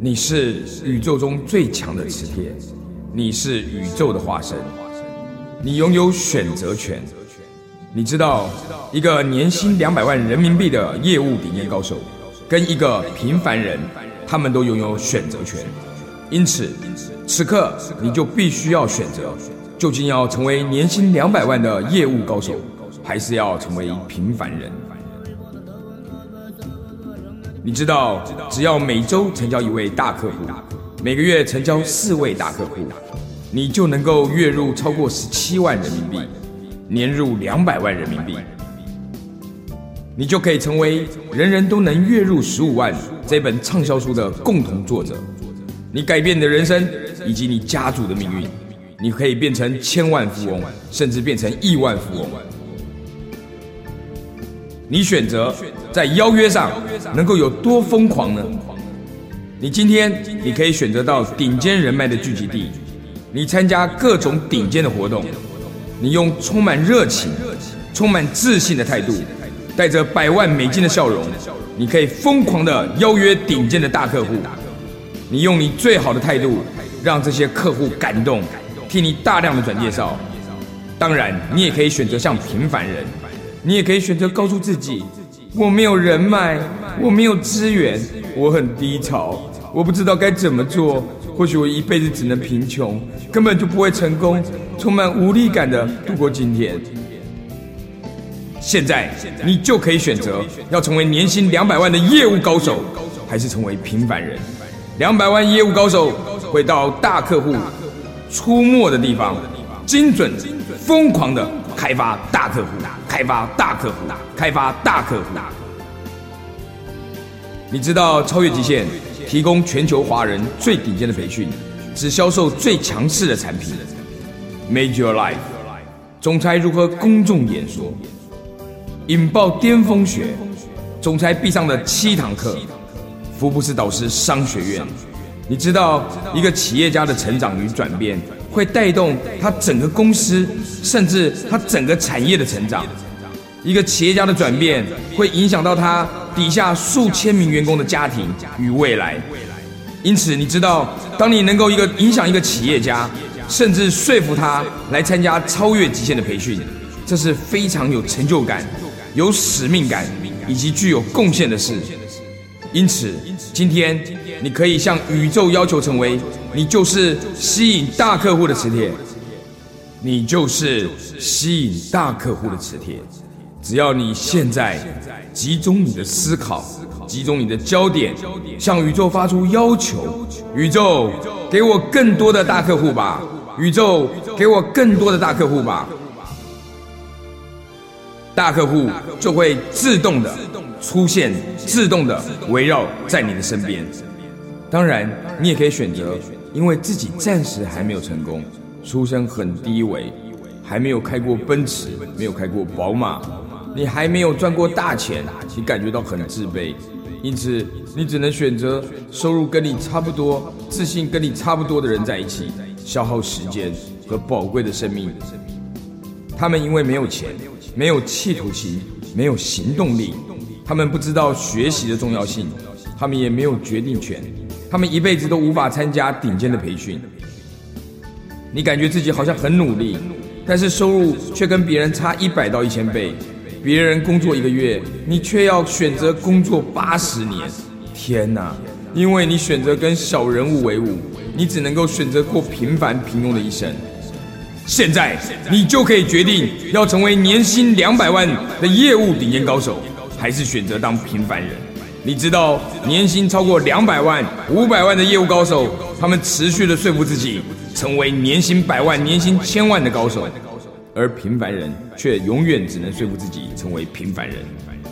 你是宇宙中最强的磁铁，你是宇宙的化身，你拥有选择权。你知道，一个年薪两百万人民币的业务顶尖高手，跟一个平凡人，他们都拥有选择权。因此，此刻你就必须要选择，究竟要成为年薪两百万的业务高手，还是要成为平凡人？你知道，只要每周成交一位大客户，每个月成交四位大客户，你就能够月入超过十七万人民币，年入两百万人民币，你就可以成为人人都能月入十五万这本畅销书的共同作者。你改变你的人生以及你家族的命运，你可以变成千万富翁，甚至变成亿万富翁。你选择在邀约上能够有多疯狂呢？你今天你可以选择到顶尖人脉的聚集地，你参加各种顶尖的活动，你用充满热情、充满自信的态度，带着百万美金的笑容，你可以疯狂的邀约顶尖的大客户。你用你最好的态度，让这些客户感动，替你大量的转介绍。当然，你也可以选择像平凡人，你也可以选择告诉自己，我没有人脉，我没有资源，我很低潮，我不知道该怎么做。或许我一辈子只能贫穷，根本就不会成功，充满无力感的度过今天。现在，你就可以选择要成为年薪两百万的业务高手，还是成为平凡人。两百万业务高手会到大客户出没的地方，精准、疯狂的开发大客户，开发大客户，开发大客户。你知道超越极限提供全球华人最顶尖的培训，只销售最强势的产品。Major Life，总裁如何公众演说，引爆巅峰学，总裁必上的七堂课。福布斯导师商学院，你知道一个企业家的成长与转变，会带动他整个公司，甚至他整个产业的成长。一个企业家的转变，会影响到他底下数千名员工的家庭与未来。因此，你知道，当你能够一个影响一个企业家，甚至说服他来参加超越极限的培训，这是非常有成就感、有使命感以及具有贡献的事。因此，今天你可以向宇宙要求成为，你就是吸引大客户的磁铁，你就是吸引大客户的磁铁。只要你现在集中你的思考，集中你的焦点，向宇宙发出要求：宇宙给我更多的大客户吧！宇宙给我更多的大客户吧！大客户就会自动的出现，自动的围绕在你的身边。当然，你也可以选择，因为自己暂时还没有成功，出身很低微，还没有开过奔驰，没有开过宝马，你还没有赚过大钱，你感觉到很自卑，因此你只能选择收入跟你差不多、自信跟你差不多的人在一起，消耗时间和宝贵的生命。他们因为没有钱。没有企图心，没有行动力，他们不知道学习的重要性，他们也没有决定权，他们一辈子都无法参加顶尖的培训。你感觉自己好像很努力，但是收入却跟别人差一百到一千倍。别人工作一个月，你却要选择工作八十年。天哪！因为你选择跟小人物为伍，你只能够选择过平凡平庸的一生。现在你就可以决定要成为年薪两百万的业务顶尖高手，还是选择当平凡人。你知道，年薪超过两百万、五百万的业务高手，他们持续的说服自己成为年薪百万、年薪千万的高手，而平凡人却永远只能说服自己成为平凡人。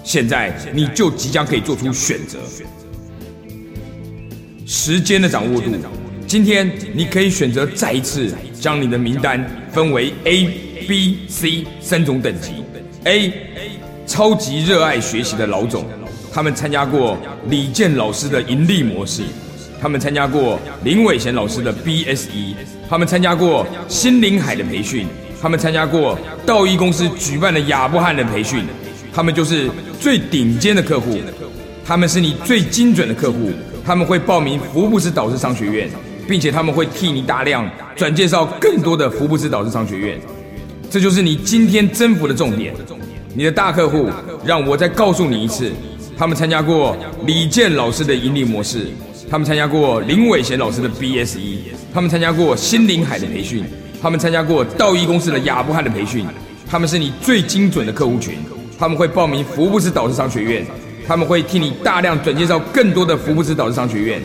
现在你就即将可以做出选择，时间的掌握度。今天你可以选择再一次将你的名单分为 A、B、C 三种等级。A，超级热爱学习的老总，他们参加过李健老师的盈利模式，他们参加过林伟贤老师的 BSE，他们参加过新林海的培训，他们参加过道义公司举办的亚伯汉的培训，他们就是最顶尖的客户，他们是你最精准的客户。他们会报名福布斯导师商学院，并且他们会替你大量转介绍更多的福布斯导师商学院。这就是你今天征服的重点。你的大客户，让我再告诉你一次，他们参加过李健老师的盈利模式，他们参加过林伟贤老师的 BSE，他们参加过新林海的培训，他们参加过道一公司的亚伯汉的培训，他们是你最精准的客户群，他们会报名福布斯导师商学院，他们会替你大量转介绍更多的福布斯导师商学院。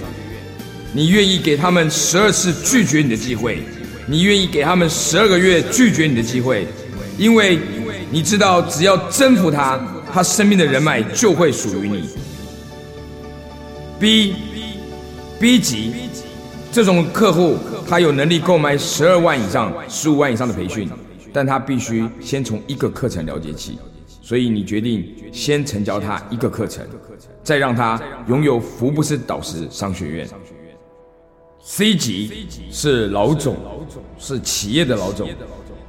你愿意给他们十二次拒绝你的机会？你愿意给他们十二个月拒绝你的机会？因为。你知道，只要征服他，他身边的人脉就会属于你。B B 级这种客户，他有能力购买十二万以上、十五万以上的培训，但他必须先从一个课程了解起。所以你决定先成交他一个课程，再让他拥有福布斯导师商学院。C 级是老总，是企业的老总。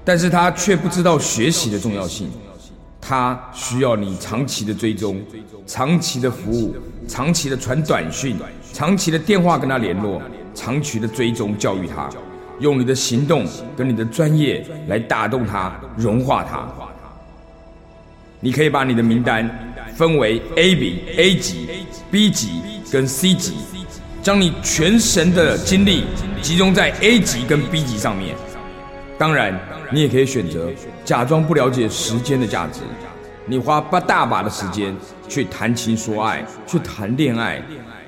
但是他却不知道学习的重要性，他需要你长期的追踪、长期的服务、长期的传短讯、长期的电话跟他联络、长期的追踪教育他，用你的行动跟你的专业来打动他、融化他。你可以把你的名单分为 A、B、A 级、B 级跟 C 级，将你全神的精力集中在 A 级跟 B 级上面。当然。你也可以选择假装不了解时间的价值，你花八大把的时间去谈情说爱，去谈恋爱。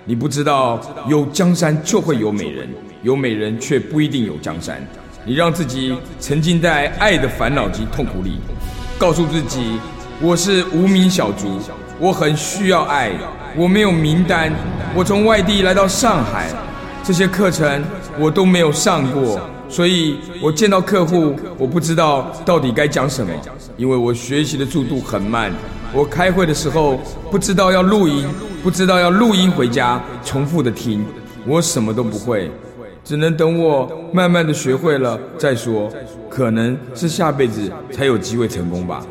你不知道有江山就会有美人，有美人却不一定有江山。你让自己沉浸在爱的烦恼及痛苦里，告诉自己我是无名小卒，我很需要爱，我没有名单，我从外地来到上海，这些课程我都没有上过。所以我见到客户，我不知道到底该讲什么，因为我学习的速度很慢。我开会的时候不知道要录音，不知道要录音回家重复的听，我什么都不会，只能等我慢慢的学会了再说，可能是下辈子才有机会成功吧。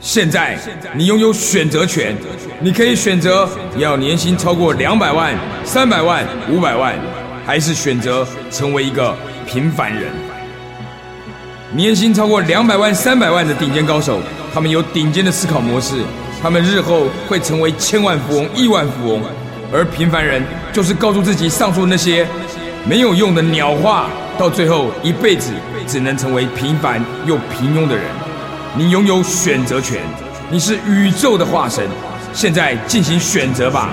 现在你拥有选择权，你可以选择要年薪超过两百万、三百万、五百万。还是选择成为一个平凡人。年薪超过两百万、三百万的顶尖高手，他们有顶尖的思考模式，他们日后会成为千万富翁、亿万富翁。而平凡人就是告诉自己上述那些没有用的鸟话，到最后一辈子只能成为平凡又平庸的人。你拥有选择权，你是宇宙的化身，现在进行选择吧。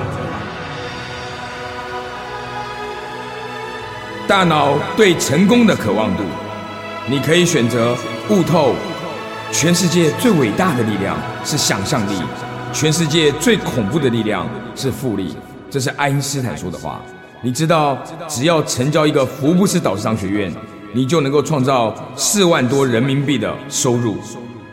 大脑对成功的渴望度，你可以选择悟透。全世界最伟大的力量是想象力，全世界最恐怖的力量是复利。这是爱因斯坦说的话。你知道，只要成交一个福布斯导师商学院，你就能够创造四万多人民币的收入。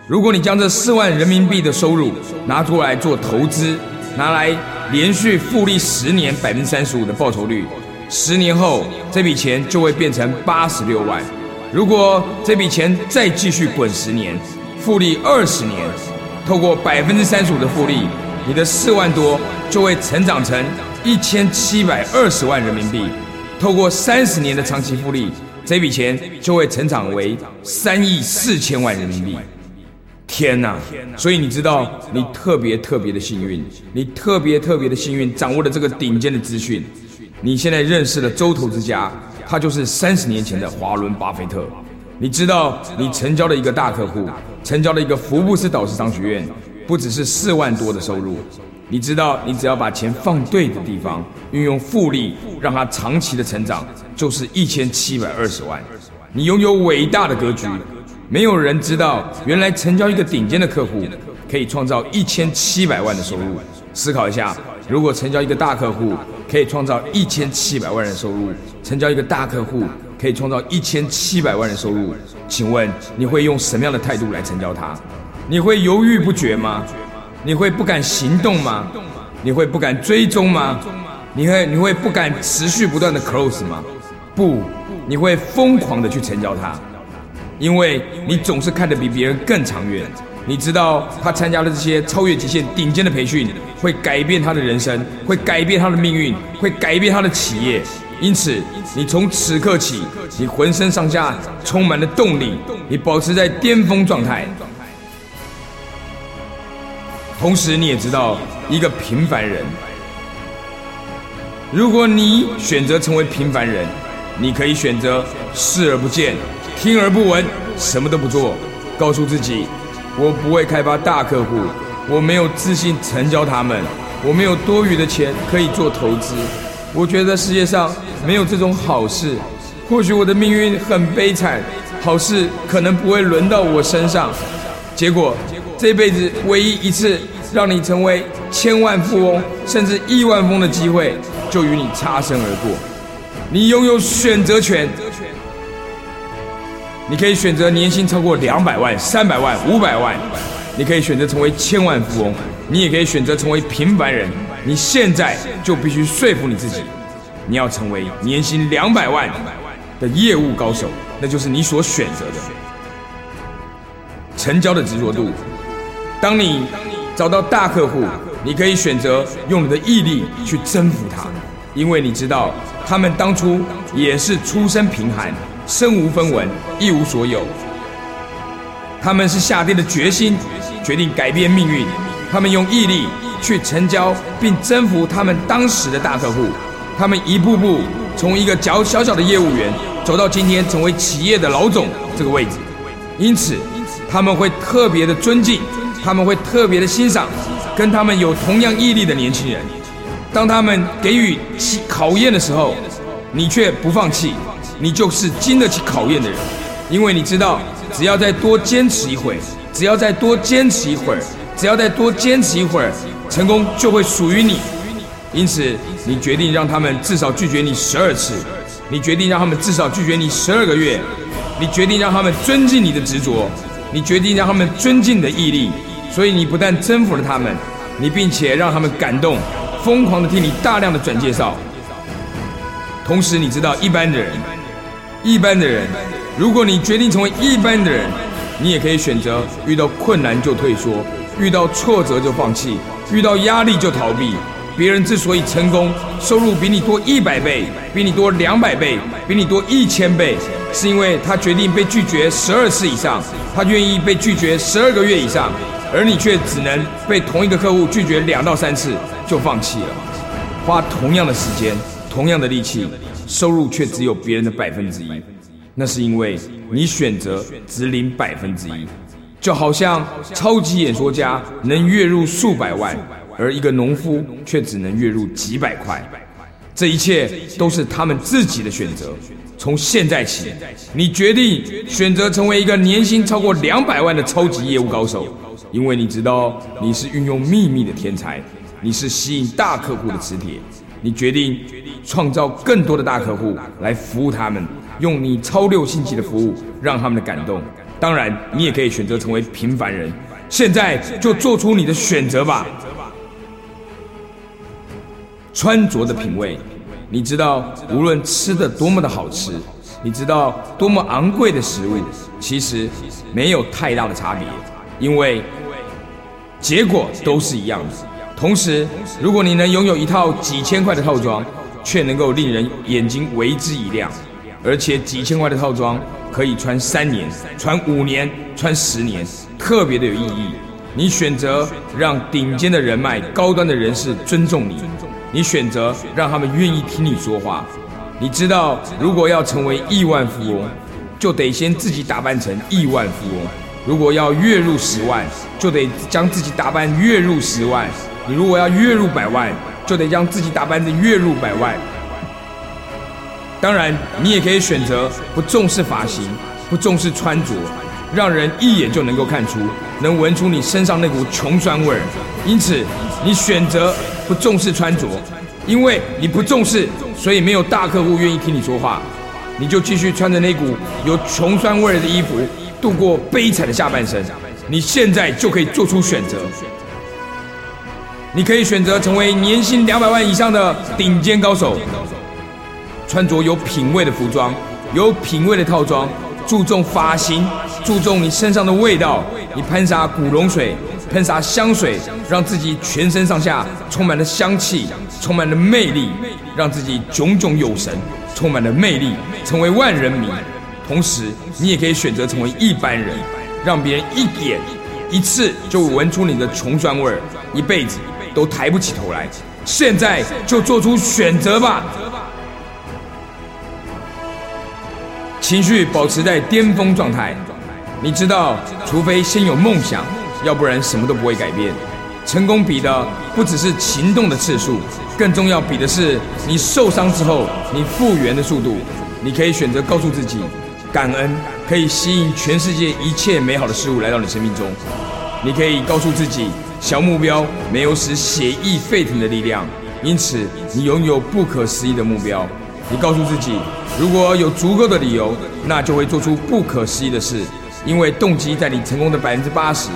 如果你将这四万人民币的收入拿出来做投资，拿来连续复利十年百分之三十五的报酬率。十年后，这笔钱就会变成八十六万。如果这笔钱再继续滚十年，复利二十年，透过百分之三十五的复利，你的四万多就会成长成一千七百二十万人民币。透过三十年的长期复利，这笔钱就会成长为三亿四千万人民币。天哪！所以你知道，你特别特别的幸运，你特别特别的幸运，掌握了这个顶尖的资讯。你现在认识了周投资家，他就是三十年前的华伦巴菲特。你知道，你成交了一个大客户，成交了一个福布斯导师商学院，不只是四万多的收入。你知道，你只要把钱放对的地方，运用复利，让它长期的成长，就是一千七百二十万。你拥有伟大的格局，没有人知道，原来成交一个顶尖的客户，可以创造一千七百万的收入。思考一下，如果成交一个大客户，可以创造一千七百万人收入，成交一个大客户可以创造一千七百万人收入。请问你会用什么样的态度来成交他？你会犹豫不决吗？你会不敢行动吗？你会不敢追踪吗？你会你会不敢持续不断的 close 吗？不，你会疯狂的去成交他，因为你总是看得比别人更长远，你知道他参加了这些超越极限、顶尖的培训，会改变他的人生，会改变他的命运，会改变他的企业。因此，你从此刻起，你浑身上下充满了动力，你保持在巅峰状态。同时，你也知道，一个平凡人，如果你选择成为平凡人，你可以选择视而不见，听而不闻，什么都不做，告诉自己，我不会开发大客户，我没有自信成交他们，我没有多余的钱可以做投资。我觉得世界上没有这种好事，或许我的命运很悲惨，好事可能不会轮到我身上。结果。这辈子唯一一次让你成为千万富翁甚至亿万富翁的机会，就与你擦身而过。你拥有选择权，你可以选择年薪超过两百万、三百万、五百万，你可以选择成为千万富翁，你也可以选择成为平凡人。你现在就必须说服你自己，你要成为年薪两百万的业务高手，那就是你所选择的成交的执着度。当你找到大客户，你可以选择用你的毅力去征服他，因为你知道他们当初也是出身贫寒，身无分文，一无所有。他们是下定了决心，决定改变命运。他们用毅力去成交并征服他们当时的大客户。他们一步步从一个小小小的业务员，走到今天成为企业的老总这个位置。因此，他们会特别的尊敬。他们会特别的欣赏跟他们有同样毅力的年轻人。当他们给予考验的时候，你却不放弃，你就是经得起考验的人。因为你知道，只要再多坚持一会儿，只要再多坚持一会儿，只要再多坚持一会儿，成功就会属于你。因此，你决定让他们至少拒绝你十二次，你决定让他们至少拒绝你十二个月，你决定让他们尊敬你的执着，你决定让他们尊敬你的毅力。所以你不但征服了他们，你并且让他们感动，疯狂的替你大量的转介绍。同时，你知道一般的人，一般的人，如果你决定成为一般的人，你也可以选择遇到困难就退缩，遇到挫折就放弃，遇到压力就逃避。别人之所以成功，收入比你多一百倍，比你多两百倍，比你多一千倍，是因为他决定被拒绝十二次以上，他愿意被拒绝十二个月以上。而你却只能被同一个客户拒绝两到三次就放弃了，花同样的时间、同样的力气，收入却只有别人的百分之一。那是因为你选择只领百分之一，就好像超级演说家能月入数百万，而一个农夫却只能月入几百块。这一切都是他们自己的选择。从现在起，你决定选择成为一个年薪超过两百万的超级业务高手。因为你知道你是运用秘密的天才，你是吸引大客户的磁铁，你决定创造更多的大客户来服务他们，用你超六星级的服务让他们的感动。当然，你也可以选择成为平凡人。现在就做出你的选择吧。穿着的品味，你知道无论吃的多么的好吃，你知道多么昂贵的食物，其实没有太大的差别。因为结果都是一样的。同时，如果你能拥有一套几千块的套装，却能够令人眼睛为之一亮，而且几千块的套装可以穿三年、穿五年、穿十年，特别的有意义。你选择让顶尖的人脉、高端的人士尊重你，你选择让他们愿意听你说话。你知道，如果要成为亿万富翁，就得先自己打扮成亿万富翁。如果要月入十万，就得将自己打扮月入十万；你如果要月入百万，就得将自己打扮的月入百万。当然，你也可以选择不重视发型，不重视穿着，让人一眼就能够看出，能闻出你身上那股穷酸味儿。因此，你选择不重视穿着，因为你不重视，所以没有大客户愿意听你说话，你就继续穿着那股有穷酸味儿的衣服。度过悲惨的下半生，你现在就可以做出选择。你可以选择成为年薪两百万以上的顶尖高手，穿着有品味的服装，有品味的套装，注重发型，注重你身上的味道，你喷洒古龙水，喷洒香水，让自己全身上下充满了香气，充满了魅力，让自己炯炯有神，充满了魅力，成为万人迷。同时，你也可以选择成为一般人，让别人一点一次就闻出你的穷酸味儿，一辈子都抬不起头来。现在就做出选择吧。情绪保持在巅峰状态。你知道，除非先有梦想，要不然什么都不会改变。成功比的不只是行动的次数，更重要比的是你受伤之后你复原的速度。你可以选择告诉自己，感恩可以吸引全世界一切美好的事物来到你生命中。你可以告诉自己，小目标没有使血液沸腾的力量，因此你拥有不可思议的目标。你告诉自己，如果有足够的理由，那就会做出不可思议的事。因为动机在你成功的百分之八十，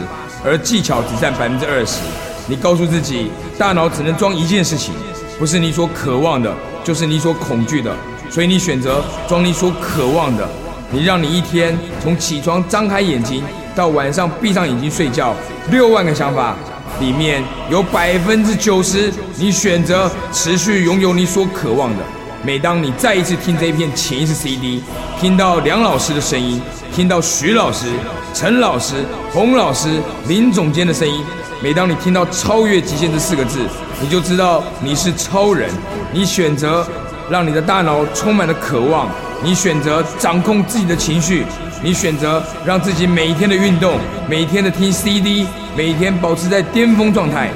而技巧只占百分之二十。你告诉自己，大脑只能装一件事情，不是你所渴望的，就是你所恐惧的。所以你选择装你所渴望的。你让你一天从起床张开眼睛到晚上闭上眼睛睡觉，六万个想法里面有百分之九十，你选择持续拥有你所渴望的。每当你再一次听这一片潜意识 CD，听到梁老师的声音，听到徐老师、陈老师、洪老师、林总监的声音，每当你听到“超越极限”这四个字，你就知道你是超人。你选择让你的大脑充满了渴望，你选择掌控自己的情绪，你选择让自己每一天的运动、每天的听 CD、每天保持在巅峰状态。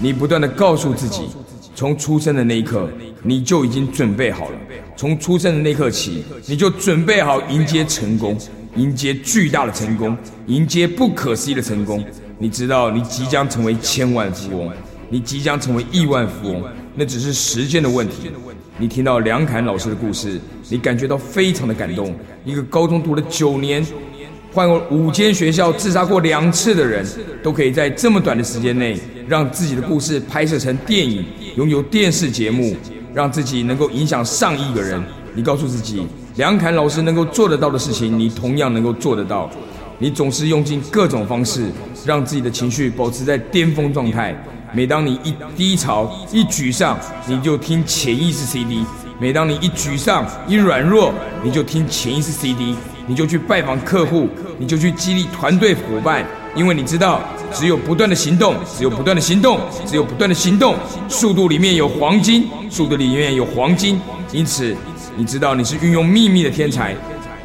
你不断的告诉自己。从出生的那一刻，你就已经准备好了。从出生的那刻起，你就准备好迎接成功，迎接巨大的成功，迎接不可思议的成功。你知道，你即将成为千万富翁，你即将成为亿万富翁，那只是时间的问题。你听到梁侃老师的故事，你感觉到非常的感动。一个高中读了九年。换过五间学校、自杀过两次的人，都可以在这么短的时间内，让自己的故事拍摄成电影，拥有电视节目，让自己能够影响上亿个人。你告诉自己，梁侃老师能够做得到的事情，你同样能够做得到。你总是用尽各种方式，让自己的情绪保持在巅峰状态。每当你一低潮、一沮丧，你就听潜意识 CD；每当你一沮丧、一软弱，你就听潜意识 CD。你就去拜访客户，你就去激励团队伙伴，因为你知道，只有不断的行动，只有不断的行动，只有不断的行动，速度里面有黄金，速度里面有黄金。因此，你知道你是运用秘密的天才，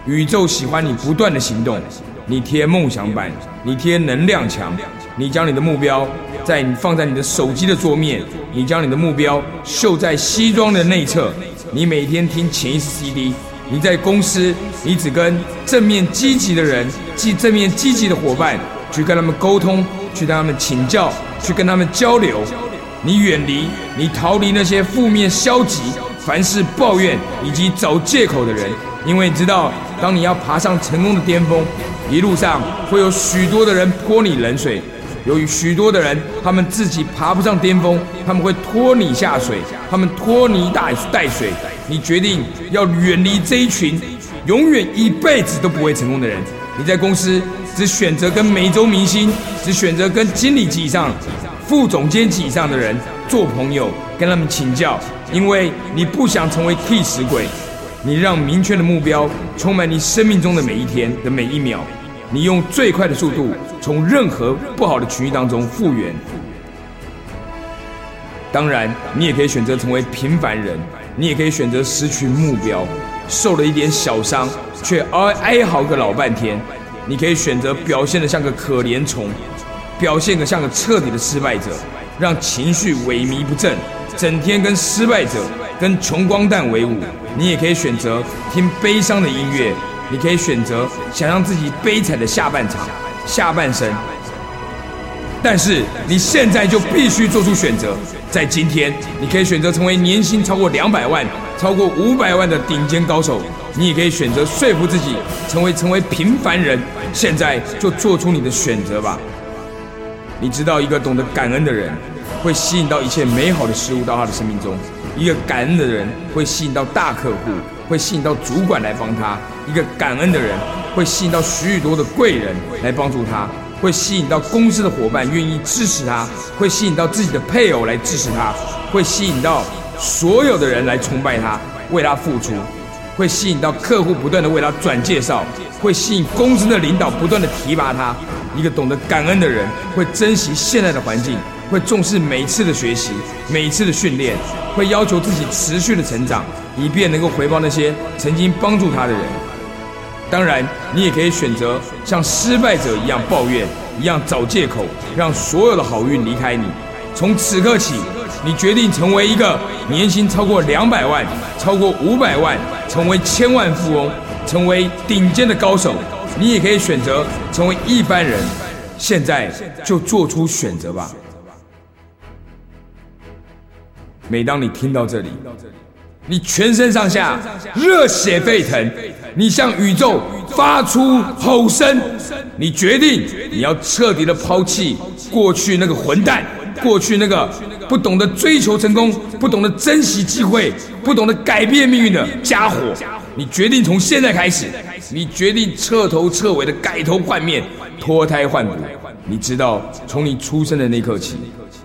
宇宙喜欢你不断的行动。你贴梦想板，你贴能量墙，你将你的目标在你放在你的手机的桌面，你将你的目标绣在西装的内侧，你每天听潜意识 CD。你在公司，你只跟正面积极的人、即正面积极的伙伴去跟他们沟通，去跟他们请教，去跟他们交流。你远离，你逃离那些负面、消极、凡事抱怨以及找借口的人，因为你知道，当你要爬上成功的巅峰，一路上会有许多的人泼你冷水。由于许多的人，他们自己爬不上巅峰，他们会拖你下水，他们拖泥带带水。你决定要远离这一群永远一辈子都不会成功的人。你在公司只选择跟美洲明星，只选择跟经理级以上、副总监级以上的人做朋友，跟他们请教，因为你不想成为替死鬼。你让明确的目标充满你生命中的每一天的每一秒。你用最快的速度从任何不好的情绪当中复原。当然，你也可以选择成为平凡人。你也可以选择失去目标，受了一点小伤，却哀哀嚎个老半天。你可以选择表现得像个可怜虫，表现得像个彻底的失败者，让情绪萎靡不振，整天跟失败者、跟穷光蛋为伍。你也可以选择听悲伤的音乐，你可以选择想让自己悲惨的下半场、下半生。但是你现在就必须做出选择。在今天，你可以选择成为年薪超过两百万、超过五百万的顶尖高手；你也可以选择说服自己成为成为平凡人。现在就做出你的选择吧。你知道，一个懂得感恩的人，会吸引到一切美好的事物到他的生命中；一个感恩的人，会吸引到大客户，会吸引到主管来帮他；一个感恩的人。会吸引到许许多的贵人来帮助他，会吸引到公司的伙伴愿意支持他，会吸引到自己的配偶来支持他，会吸引到所有的人来崇拜他，为他付出，会吸引到客户不断的为他转介绍，会吸引公司的领导不断的提拔他。一个懂得感恩的人，会珍惜现在的环境，会重视每一次的学习，每一次的训练，会要求自己持续的成长，以便能够回报那些曾经帮助他的人。当然，你也可以选择像失败者一样抱怨，一样找借口，让所有的好运离开你。从此刻起，你决定成为一个年薪超过两百万、超过五百万，成为千万富翁，成为顶尖的高手。你也可以选择成为一般人，现在就做出选择吧。每当你听到这里，你全身上下热血沸腾，你向宇宙发出吼声，你决定你要彻底的抛弃过去那个混蛋，过去那个不懂得追求成功、不懂得珍惜机会、不懂得改变命运的家伙。你决定从现在开始，你决定彻头彻尾的改头换面、脱胎换骨。你知道，从你出生的那一刻起，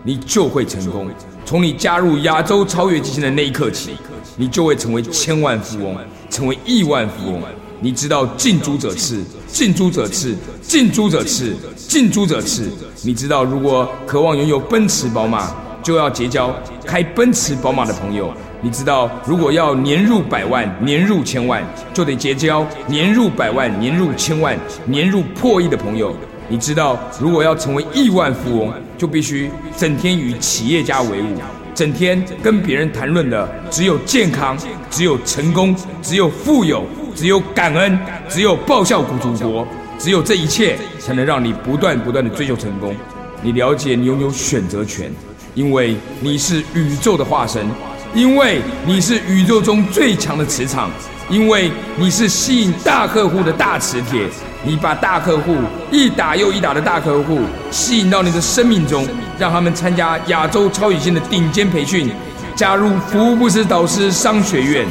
你就会成功；从你加入亚洲超越基金的那一刻起。你就会成为千万富翁，成为亿万富翁。你知道近朱者赤，近朱者赤，近朱者赤，近朱者赤。你知道，如果渴望拥有奔驰、宝马，就要结交开奔驰、宝马的朋友。你知道，如果要年入百万、年入千万，就得结交年入百万、年入千万、年入破亿的朋友。你知道，如果要成为亿万富翁，就必须整天与企业家为伍。整天跟别人谈论的只有健康，只有成功，只有富有，只有感恩，只有报效祖国，只有这一切才能让你不断不断的追求成功。你了解你拥有选择权，因为你是宇宙的化身，因为你是宇宙中最强的磁场，因为你是吸引大客户的大磁铁。你把大客户一打又一打的大客户吸引到你的生命中，让他们参加亚洲超级线的顶尖培训，加入服务布斯导师商学院，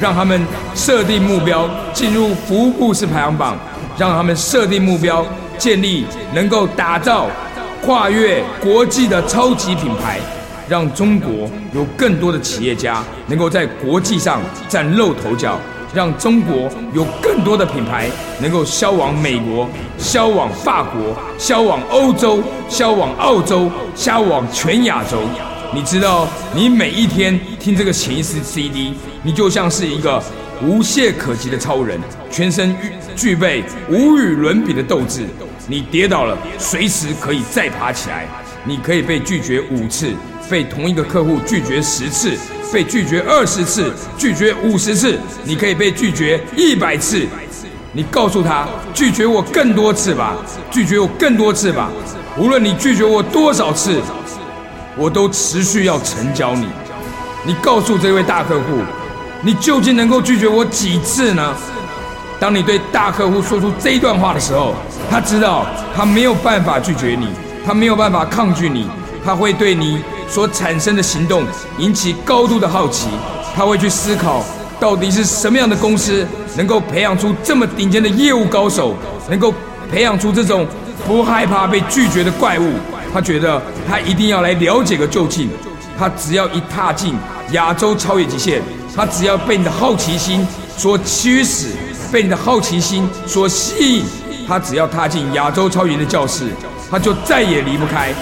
让他们设定目标进入服务布斯排行榜，让他们设定目标建立能够打造跨越国际的超级品牌，让中国有更多的企业家能够在国际上崭露头角。让中国有更多的品牌能够销往美国、销往法国、销往欧洲、销往澳洲、销往全亚洲。你知道，你每一天听这个潜意识 CD，你就像是一个无懈可击的超人，全身具备无与伦比的斗志。你跌倒了，随时可以再爬起来。你可以被拒绝五次，被同一个客户拒绝十次。被拒绝二十次，拒绝五十次，你可以被拒绝一百次。你告诉他，拒绝我更多次吧，拒绝我更多次吧。无论你拒绝我多少次，我都持续要成交你。你告诉这位大客户，你究竟能够拒绝我几次呢？当你对大客户说出这一段话的时候，他知道他没有办法拒绝你，他没有办法抗拒你，他会对你。所产生的行动引起高度的好奇，他会去思考到底是什么样的公司能够培养出这么顶尖的业务高手，能够培养出这种不害怕被拒绝的怪物。他觉得他一定要来了解个究竟。他只要一踏进亚洲超越极限，他只要被你的好奇心所驱使，被你的好奇心所吸引，他只要踏进亚洲超越的教室，他就再也离不开。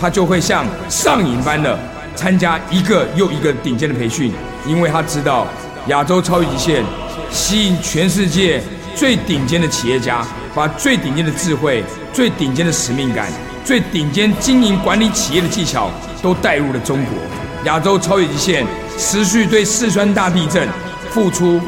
他就会像上瘾般的参加一个又一个顶尖的培训，因为他知道亚洲超越极限吸引全世界最顶尖的企业家，把最顶尖的智慧、最顶尖的使命感、最顶尖经营管理企业的技巧都带入了中国。亚洲超越极限持续对四川大地震付出，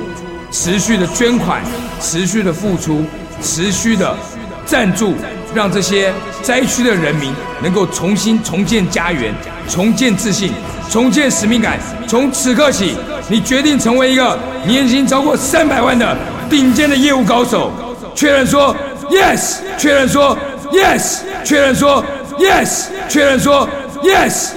持续的捐款，持续的付出，持续的赞助。让这些灾区的人民能够重新重建家园，重建自信，重建使命感。从此刻起，你决定成为一个年薪超过三百万的顶尖的业务高手。确认说 yes，确认说 yes，确认说 yes，确认说 yes。